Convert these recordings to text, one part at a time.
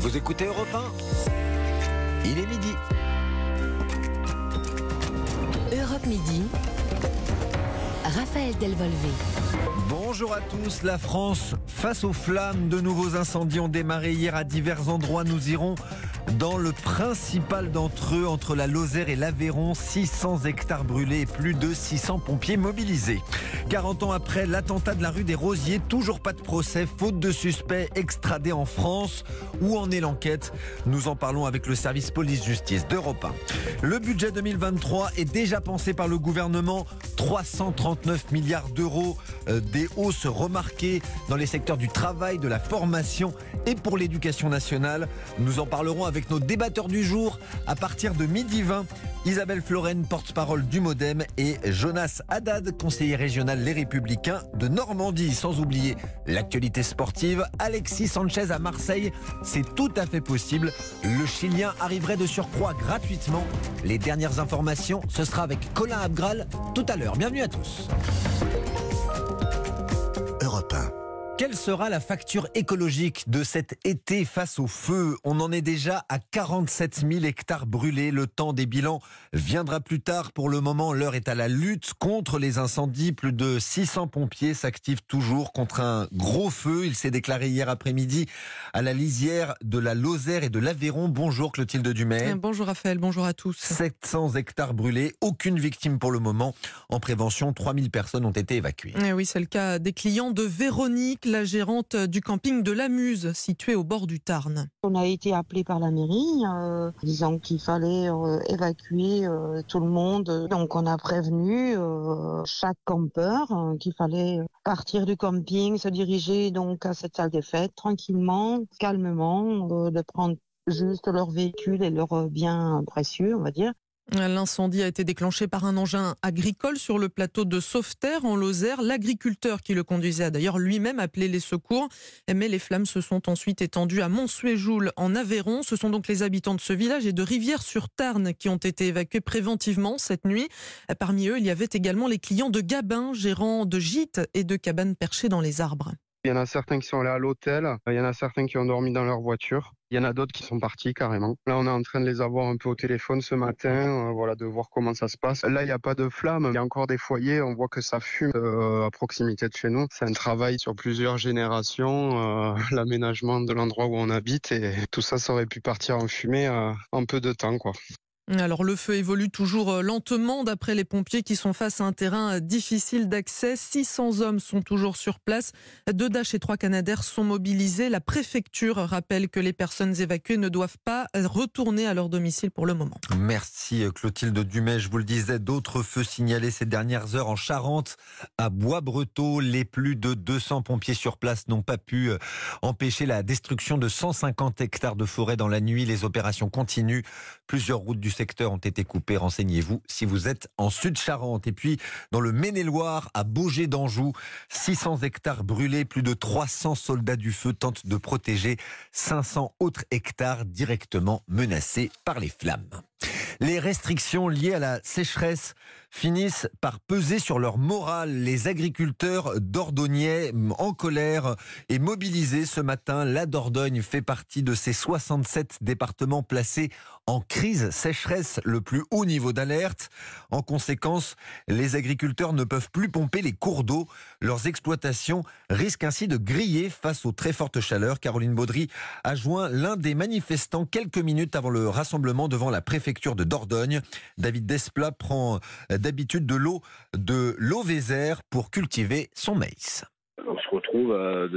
Vous écoutez Europe 1 Il est midi. Europe Midi. Raphaël Delvolvé. Bonjour à tous. La France face aux flammes. De nouveaux incendies ont démarré hier à divers endroits. Nous irons dans le principal d'entre eux, entre la Lozère et l'Aveyron, 600 hectares brûlés et plus de 600 pompiers mobilisés. 40 ans après l'attentat de la rue des Rosiers, toujours pas de procès, faute de suspects extradés en France. Où en est l'enquête? Nous en parlons avec le service police-justice d'Europe 1. Le budget 2023 est déjà pensé par le gouvernement. 339 milliards d'euros, euh, des hausses remarquées dans les secteurs du travail, de la formation et pour l'éducation nationale. Nous en parlerons avec avec nos débatteurs du jour à partir de midi 20. Isabelle Florenne, porte-parole du Modem, et Jonas Haddad, conseiller régional Les Républicains de Normandie. Sans oublier l'actualité sportive, Alexis Sanchez à Marseille, c'est tout à fait possible. Le Chilien arriverait de surcroît gratuitement. Les dernières informations, ce sera avec Colin Abgral tout à l'heure. Bienvenue à tous. Europe 1. Quelle sera la facture écologique de cet été face au feu? On en est déjà à 47 000 hectares brûlés. Le temps des bilans viendra plus tard. Pour le moment, l'heure est à la lutte contre les incendies. Plus de 600 pompiers s'activent toujours contre un gros feu. Il s'est déclaré hier après-midi à la lisière de la Lozère et de l'Aveyron. Bonjour Clotilde Dumais. Bonjour Raphaël, bonjour à tous. 700 hectares brûlés, aucune victime pour le moment. En prévention, 3000 personnes ont été évacuées. Eh oui, c'est le cas des clients de Véronique la gérante du camping de la Muse, situé au bord du Tarn. On a été appelé par la mairie, euh, disant qu'il fallait euh, évacuer euh, tout le monde. Donc on a prévenu chaque campeur qu'il fallait partir du camping, se diriger donc à cette salle des fêtes tranquillement, calmement, de prendre juste leur véhicule et leurs biens précieux, on va dire, L'incendie a été déclenché par un engin agricole sur le plateau de Sauveterre en Lozère. L'agriculteur qui le conduisait a d'ailleurs lui-même appelé les secours. Mais les flammes se sont ensuite étendues à Montsuéjoul en Aveyron. Ce sont donc les habitants de ce village et de Rivière-sur-Tarn qui ont été évacués préventivement cette nuit. Parmi eux, il y avait également les clients de Gabin, gérants de gîtes et de cabanes perchées dans les arbres. Il y en a certains qui sont allés à l'hôtel, il y en a certains qui ont dormi dans leur voiture. Il y en a d'autres qui sont partis carrément. Là, on est en train de les avoir un peu au téléphone ce matin, euh, voilà, de voir comment ça se passe. Là, il n'y a pas de flamme, il y a encore des foyers, on voit que ça fume euh, à proximité de chez nous. C'est un travail sur plusieurs générations, euh, l'aménagement de l'endroit où on habite et tout ça, ça aurait pu partir en fumée en peu de temps, quoi. Alors le feu évolue toujours euh, lentement d'après les pompiers qui sont face à un terrain euh, difficile d'accès. 600 hommes sont toujours sur place. Deux Dash et trois Canadaires sont mobilisés. La préfecture rappelle que les personnes évacuées ne doivent pas retourner à leur domicile pour le moment. Merci euh, Clotilde Dumais. Je vous le disais, d'autres feux signalés ces dernières heures en Charente, à Bois-Breteau. Les plus de 200 pompiers sur place n'ont pas pu empêcher la destruction de 150 hectares de forêt dans la nuit. Les opérations continuent. Plusieurs routes du secteurs ont été coupés. Renseignez-vous si vous êtes en Sud-Charente. Et puis, dans le Maine-et-Loire, à Beaugé d'Anjou, 600 hectares brûlés, plus de 300 soldats du feu tentent de protéger 500 autres hectares directement menacés par les flammes. Les restrictions liées à la sécheresse finissent par peser sur leur morale. Les agriculteurs d'Ordonnier en colère et mobilisés ce matin. La Dordogne fait partie de ces 67 départements placés en crise sécheresse, le plus haut niveau d'alerte. En conséquence, les agriculteurs ne peuvent plus pomper les cours d'eau. Leurs exploitations risquent ainsi de griller face aux très fortes chaleurs. Caroline Baudry a joint l'un des manifestants quelques minutes avant le rassemblement devant la préfecture de Dordogne. David Desplat prend d'habitude de l'eau de l'eau pour cultiver son maïs. On se retrouve euh,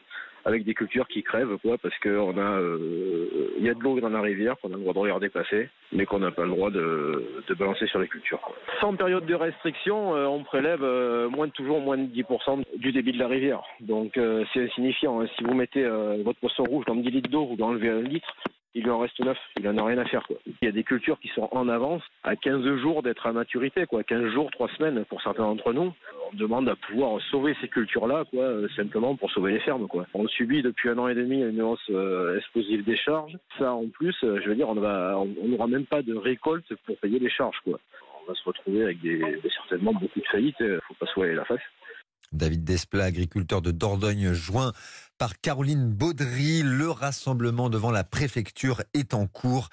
avec des cultures qui crèvent, quoi, parce qu'on a, euh, il y a de l'eau dans la rivière qu'on a le droit de regarder passer, mais qu'on n'a pas le droit de, balancer sur les cultures. Sans période de restriction, euh, on prélève moins de toujours moins de 10% du débit de la rivière. Donc c'est insignifiant. Hein. Si vous mettez votre poisson rouge dans 10 litres d'eau, vous enlevez un litre, il lui en reste neuf. Il en a rien à faire. Quoi. Il y a des cultures qui sont en avance à 15 jours d'être à maturité, quoi. 15 jours, 3 semaines pour certains d'entre nous. On demande à pouvoir sauver ces cultures-là, quoi, euh, simplement pour sauver les fermes. Quoi. On subit depuis un an et demi une hausse euh, explosive des charges. Ça, en plus, euh, je veux dire, on n'aura même pas de récolte pour payer les charges. Quoi. On va se retrouver avec certainement beaucoup de faillites. Il faut pas se voiler la face. David Desplat, agriculteur de Dordogne, joint par Caroline Baudry. Le rassemblement devant la préfecture est en cours.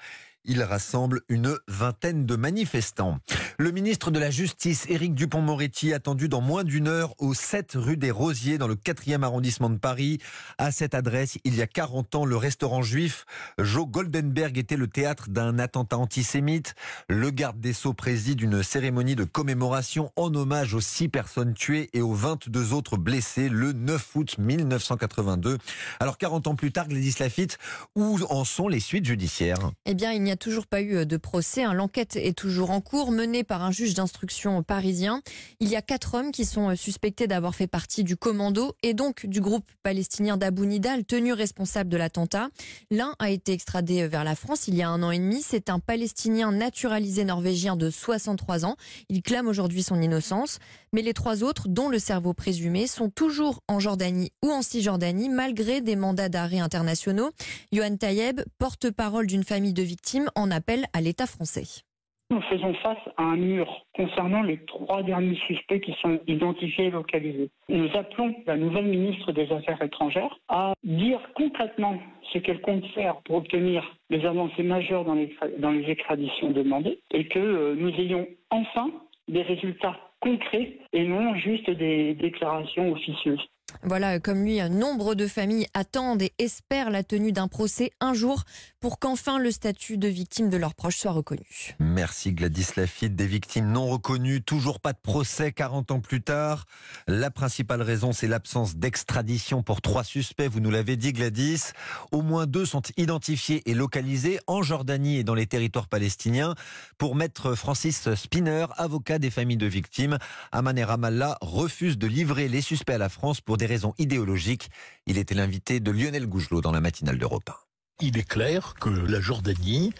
Il rassemble une vingtaine de manifestants. Le ministre de la Justice, Éric Dupont-Moretti, attendu dans moins d'une heure au 7 rue des Rosiers, dans le 4e arrondissement de Paris. À cette adresse, il y a 40 ans, le restaurant juif Joe Goldenberg était le théâtre d'un attentat antisémite. Le garde des Sceaux préside une cérémonie de commémoration en hommage aux six personnes tuées et aux 22 autres blessées le 9 août 1982. Alors 40 ans plus tard, Gladys Lafitte, où en sont les suites judiciaires? Eh bien, il n'y a toujours pas eu de procès. Hein. L'enquête est toujours en cours, menée par un juge d'instruction parisien. Il y a quatre hommes qui sont suspectés d'avoir fait partie du commando et donc du groupe palestinien d'Abu Nidal, tenu responsable de l'attentat. L'un a été extradé vers la France il y a un an et demi. C'est un Palestinien naturalisé norvégien de 63 ans. Il clame aujourd'hui son innocence. Mais les trois autres, dont le cerveau présumé, sont toujours en Jordanie ou en Cisjordanie, malgré des mandats d'arrêt internationaux. Johan Tayeb, porte-parole d'une famille de victimes, en appelle à l'État français. Nous faisons face à un mur concernant les trois derniers suspects qui sont identifiés et localisés. Nous appelons la nouvelle ministre des Affaires étrangères à dire concrètement ce qu'elle compte faire pour obtenir des avancées majeures dans les, dans les extraditions demandées et que euh, nous ayons enfin des résultats concrets et non juste des déclarations officieuses. Voilà, comme lui, nombre de familles attendent et espèrent la tenue d'un procès un jour pour qu'enfin le statut de victime de leurs proches soit reconnu. Merci Gladys Lafitte. Des victimes non reconnues, toujours pas de procès 40 ans plus tard. La principale raison, c'est l'absence d'extradition pour trois suspects, vous nous l'avez dit Gladys. Au moins deux sont identifiés et localisés en Jordanie et dans les territoires palestiniens. Pour maître Francis Spinner, avocat des familles de victimes, Aman Ramallah refuse de livrer les suspects à la France pour des raisons idéologiques. Il était l'invité de Lionel Gougelot dans la matinale d'Europe 1. Il est clair que la Jordanie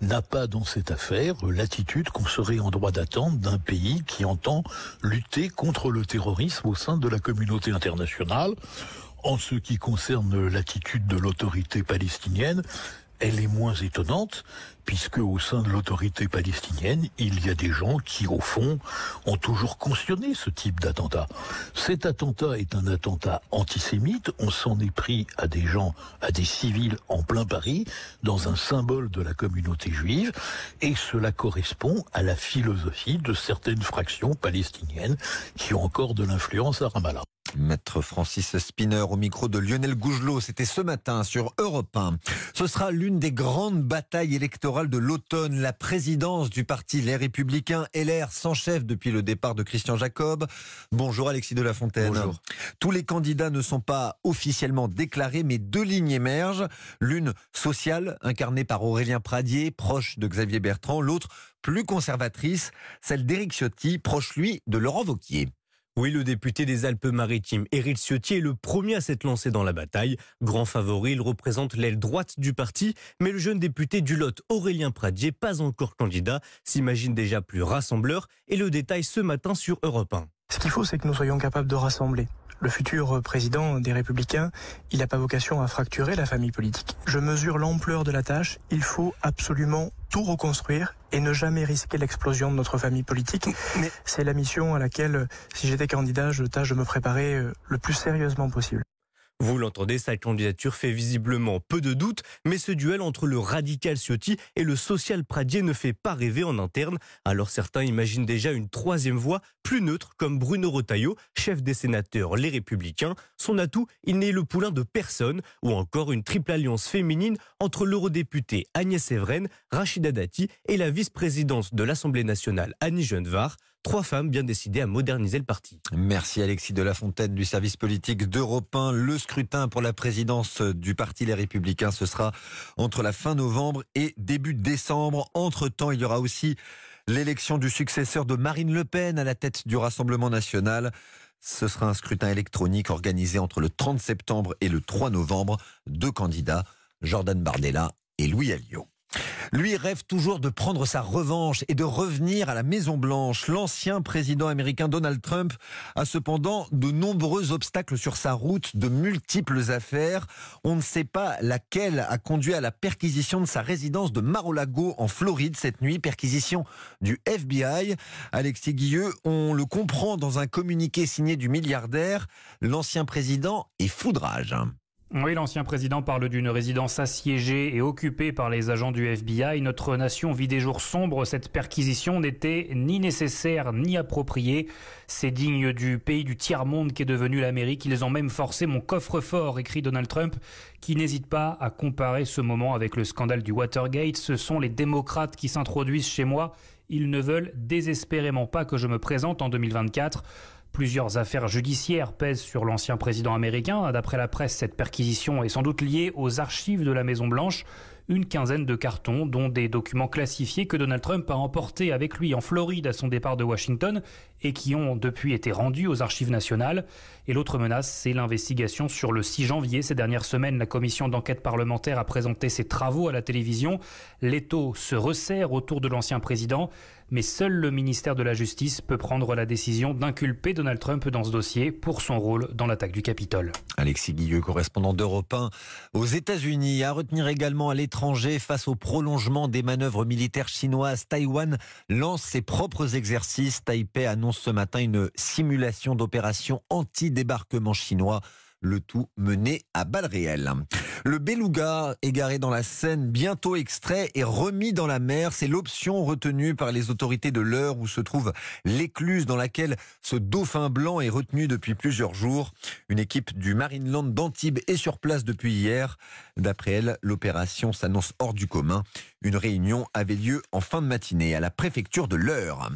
n'a pas dans cette affaire l'attitude qu'on serait en droit d'attendre d'un pays qui entend lutter contre le terrorisme au sein de la communauté internationale. En ce qui concerne l'attitude de l'autorité palestinienne, elle est moins étonnante, puisque au sein de l'autorité palestinienne, il y a des gens qui, au fond, ont toujours cautionné ce type d'attentat. Cet attentat est un attentat antisémite, on s'en est pris à des gens, à des civils en plein Paris, dans un symbole de la communauté juive, et cela correspond à la philosophie de certaines fractions palestiniennes qui ont encore de l'influence à Ramallah. Maître Francis Spinner au micro de Lionel Gougelot, c'était ce matin sur Europe 1. Ce sera l'une des grandes batailles électorales de l'automne. La présidence du parti Les Républicains, LR, sans chef depuis le départ de Christian Jacob. Bonjour Alexis de la Fontaine. Bonjour. Tous les candidats ne sont pas officiellement déclarés, mais deux lignes émergent. L'une sociale, incarnée par Aurélien Pradier, proche de Xavier Bertrand. L'autre plus conservatrice, celle d'Éric Ciotti, proche lui de Laurent Vauquier. Oui, le député des Alpes-Maritimes, Éric Ciotti, est le premier à s'être lancé dans la bataille. Grand favori, il représente l'aile droite du parti, mais le jeune député du Lot, Aurélien Pradier, pas encore candidat, s'imagine déjà plus rassembleur, et le détail ce matin sur Europe 1. Ce qu'il faut, c'est que nous soyons capables de rassembler. Le futur président des Républicains, il n'a pas vocation à fracturer la famille politique. Je mesure l'ampleur de la tâche. Il faut absolument tout reconstruire et ne jamais risquer l'explosion de notre famille politique. Mais... C'est la mission à laquelle, si j'étais candidat, je tâche de me préparer euh, le plus sérieusement possible. Vous l'entendez, sa candidature fait visiblement peu de doute, mais ce duel entre le radical Ciotti et le social Pradier ne fait pas rêver en interne. Alors certains imaginent déjà une troisième voie, plus neutre, comme Bruno Retailleau, chef des sénateurs Les Républicains. Son atout, il n'est le poulain de personne, ou encore une triple alliance féminine entre l'eurodéputée Agnès Evren, Rachida Dati et la vice-présidente de l'Assemblée nationale Annie Genevard. Trois femmes bien décidées à moderniser le parti. Merci Alexis de la Fontaine du service politique d'Europe 1. Le scrutin pour la présidence du parti Les Républicains, ce sera entre la fin novembre et début décembre. Entre-temps, il y aura aussi l'élection du successeur de Marine Le Pen à la tête du Rassemblement national. Ce sera un scrutin électronique organisé entre le 30 septembre et le 3 novembre. Deux candidats, Jordan Bardella et Louis Alliot. Lui rêve toujours de prendre sa revanche et de revenir à la Maison Blanche. L'ancien président américain Donald Trump a cependant de nombreux obstacles sur sa route, de multiples affaires. On ne sait pas laquelle a conduit à la perquisition de sa résidence de Mar-a-Lago en Floride cette nuit, perquisition du FBI. Alexis Guilleux, on le comprend dans un communiqué signé du milliardaire, l'ancien président est foudrage. Oui, l'ancien président parle d'une résidence assiégée et occupée par les agents du FBI. Notre nation vit des jours sombres. Cette perquisition n'était ni nécessaire ni appropriée. C'est digne du pays du tiers-monde qu'est devenu l'Amérique. Ils ont même forcé mon coffre-fort, écrit Donald Trump, qui n'hésite pas à comparer ce moment avec le scandale du Watergate. Ce sont les démocrates qui s'introduisent chez moi. Ils ne veulent désespérément pas que je me présente en 2024. Plusieurs affaires judiciaires pèsent sur l'ancien président américain. D'après la presse, cette perquisition est sans doute liée aux archives de la Maison-Blanche. Une quinzaine de cartons, dont des documents classifiés que Donald Trump a emportés avec lui en Floride à son départ de Washington et qui ont depuis été rendus aux archives nationales. Et l'autre menace, c'est l'investigation sur le 6 janvier. Ces dernières semaines, la commission d'enquête parlementaire a présenté ses travaux à la télévision. L'étau se resserre autour de l'ancien président mais seul le ministère de la Justice peut prendre la décision d'inculper Donald Trump dans ce dossier pour son rôle dans l'attaque du Capitole. Alexis Guilleux, correspondant d'Europe 1 aux États-Unis, à retenir également à l'étranger face au prolongement des manœuvres militaires chinoises. Taïwan lance ses propres exercices. Taipei annonce ce matin une simulation d'opération anti-débarquement chinois le tout mené à balles réelles. Le beluga égaré dans la Seine, bientôt extrait et remis dans la mer, c'est l'option retenue par les autorités de l'heure où se trouve l'écluse dans laquelle ce dauphin blanc est retenu depuis plusieurs jours. Une équipe du Marineland d'Antibes est sur place depuis hier. D'après elle, l'opération s'annonce hors du commun. Une réunion avait lieu en fin de matinée à la préfecture de l'Eure.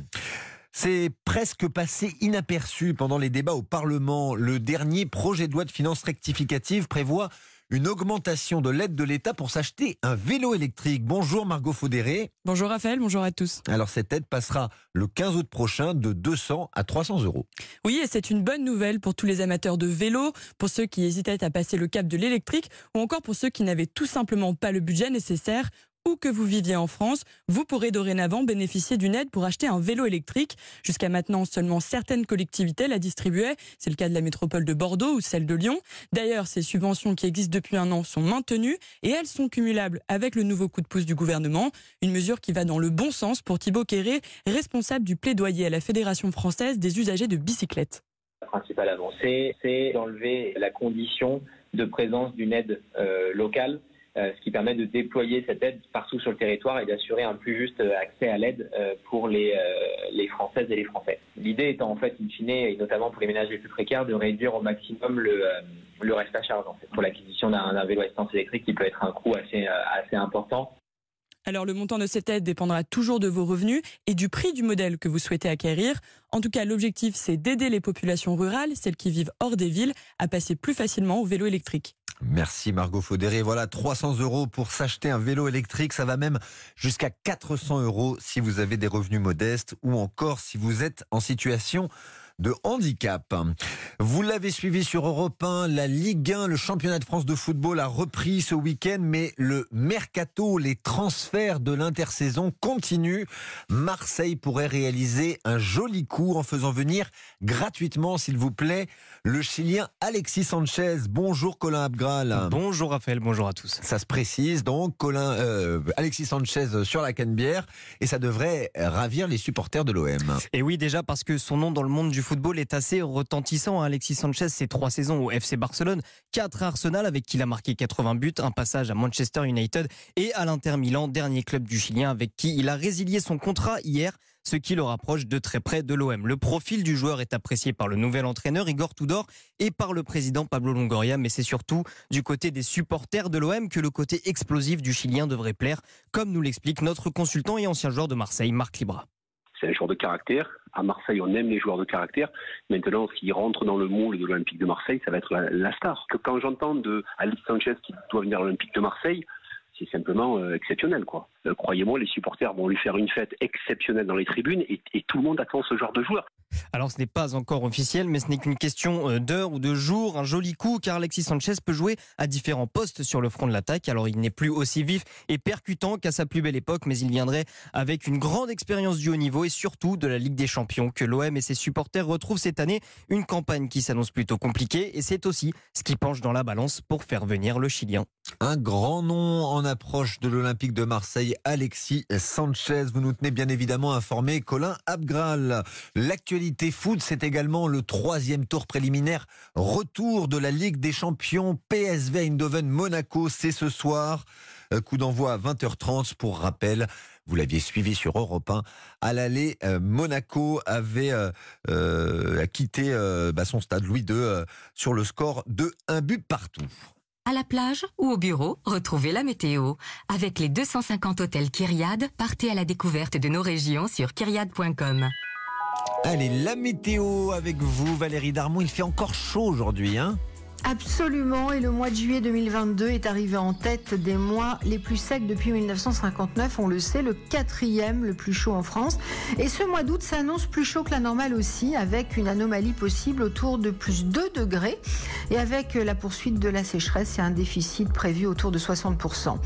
C'est presque passé inaperçu pendant les débats au Parlement. Le dernier projet de loi de finances rectificative prévoit une augmentation de l'aide de l'État pour s'acheter un vélo électrique. Bonjour Margot Faudéré. Bonjour Raphaël, bonjour à tous. Alors cette aide passera le 15 août prochain de 200 à 300 euros. Oui, et c'est une bonne nouvelle pour tous les amateurs de vélo, pour ceux qui hésitaient à passer le cap de l'électrique ou encore pour ceux qui n'avaient tout simplement pas le budget nécessaire où que vous viviez en France, vous pourrez dorénavant bénéficier d'une aide pour acheter un vélo électrique. Jusqu'à maintenant, seulement certaines collectivités la distribuaient. C'est le cas de la métropole de Bordeaux ou celle de Lyon. D'ailleurs, ces subventions qui existent depuis un an sont maintenues et elles sont cumulables avec le nouveau coup de pouce du gouvernement. Une mesure qui va dans le bon sens pour Thibaut Quéré, responsable du plaidoyer à la Fédération française des usagers de bicyclettes. La principale avancée, c'est d'enlever la condition de présence d'une aide euh, locale ce qui permet de déployer cette aide partout sur le territoire et d'assurer un plus juste euh, accès à l'aide euh, pour les, les Françaises et les Français. L'idée étant en fait, in fine, et notamment pour les ménages les plus précaires, de réduire au maximum le, le reste à charge en pour l'acquisition d'un vélo assistance électrique qui peut être un coût assez, assez important. Alors le montant de cette aide dépendra toujours de vos revenus et du prix du modèle que vous souhaitez acquérir. En tout cas, l'objectif, c'est d'aider les populations rurales, celles qui vivent hors des villes, à passer plus facilement au vélo électrique. Merci Margot Faudéré. Voilà 300 euros pour s'acheter un vélo électrique. Ça va même jusqu'à 400 euros si vous avez des revenus modestes ou encore si vous êtes en situation de handicap. Vous l'avez suivi sur Europe 1, la Ligue 1, le championnat de France de football a repris ce week-end, mais le mercato, les transferts de l'intersaison continuent. Marseille pourrait réaliser un joli coup en faisant venir gratuitement, s'il vous plaît, le Chilien Alexis Sanchez. Bonjour Colin Abgral. Bonjour Raphaël, bonjour à tous. Ça se précise donc, Colin, euh, Alexis Sanchez sur la Canebière, et ça devrait ravir les supporters de l'OM. Et oui, déjà parce que son nom dans le monde du football est assez retentissant. Hein. Alexis Sanchez, c'est trois saisons au FC Barcelone, quatre à Arsenal avec qui il a marqué 80 buts, un passage à Manchester United et à l'Inter Milan, dernier club du Chilien avec qui il a résilié son contrat hier ce qui le rapproche de très près de l'OM. Le profil du joueur est apprécié par le nouvel entraîneur Igor Tudor et par le président Pablo Longoria, mais c'est surtout du côté des supporters de l'OM que le côté explosif du Chilien devrait plaire, comme nous l'explique notre consultant et ancien joueur de Marseille, Marc Libra c'est un joueur de caractère. À Marseille, on aime les joueurs de caractère. Maintenant, s'il rentre dans le moule de l'Olympique de Marseille, ça va être la, star. Que quand j'entends de Alice Sanchez qui doit venir à l'Olympique de Marseille, c'est simplement euh, exceptionnel. quoi. Euh, croyez-moi, les supporters vont lui faire une fête exceptionnelle dans les tribunes et, et tout le monde attend ce genre de joueur. Alors ce n'est pas encore officiel, mais ce n'est qu'une question euh, d'heure ou de jour. Un joli coup, car Alexis Sanchez peut jouer à différents postes sur le front de l'attaque. Alors il n'est plus aussi vif et percutant qu'à sa plus belle époque, mais il viendrait avec une grande expérience du haut niveau et surtout de la Ligue des Champions que l'OM et ses supporters retrouvent cette année. Une campagne qui s'annonce plutôt compliquée et c'est aussi ce qui penche dans la balance pour faire venir le Chilien. Un grand nom en approche de l'Olympique de Marseille, Alexis Sanchez. Vous nous tenez bien évidemment informé, Colin Abgral. L'actualité foot, c'est également le troisième tour préliminaire. Retour de la Ligue des Champions PSV Eindhoven Monaco, c'est ce soir. Euh, coup d'envoi à 20h30 pour rappel. Vous l'aviez suivi sur Europe 1. À l'aller, euh, Monaco avait euh, quitté bah, son stade Louis II sur le score de un but partout. À la plage ou au bureau, retrouvez la météo. Avec les 250 hôtels Kyriade, partez à la découverte de nos régions sur kyriade.com. Allez, la météo avec vous, Valérie Darmon. Il fait encore chaud aujourd'hui, hein? Absolument, et le mois de juillet 2022 est arrivé en tête des mois les plus secs depuis 1959, on le sait, le quatrième le plus chaud en France. Et ce mois d'août s'annonce plus chaud que la normale aussi, avec une anomalie possible autour de plus 2 degrés, et avec la poursuite de la sécheresse et un déficit prévu autour de 60%.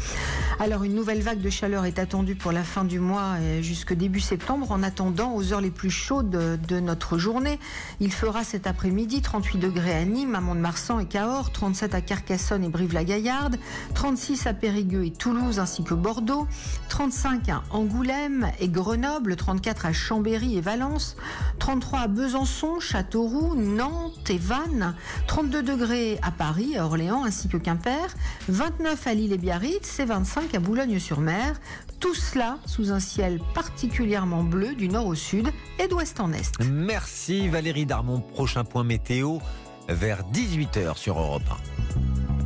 Alors une nouvelle vague de chaleur est attendue pour la fin du mois jusque début septembre, en attendant aux heures les plus chaudes de notre journée. Il fera cet après-midi 38 degrés à Nîmes, à Mont-de-Marsan et Cahors, 37 à Carcassonne et Brive-la-Gaillarde, 36 à Périgueux et Toulouse ainsi que Bordeaux, 35 à Angoulême et Grenoble, 34 à Chambéry et Valence, 33 à Besançon, Châteauroux, Nantes et Vannes, 32 degrés à Paris, à Orléans ainsi que Quimper, 29 à Lille et Biarritz et 25 à Boulogne-sur-Mer. Tout cela sous un ciel particulièrement bleu du nord au sud et d'ouest en est. Merci Valérie Darmon. Prochain point météo vers 18h sur Europe 1.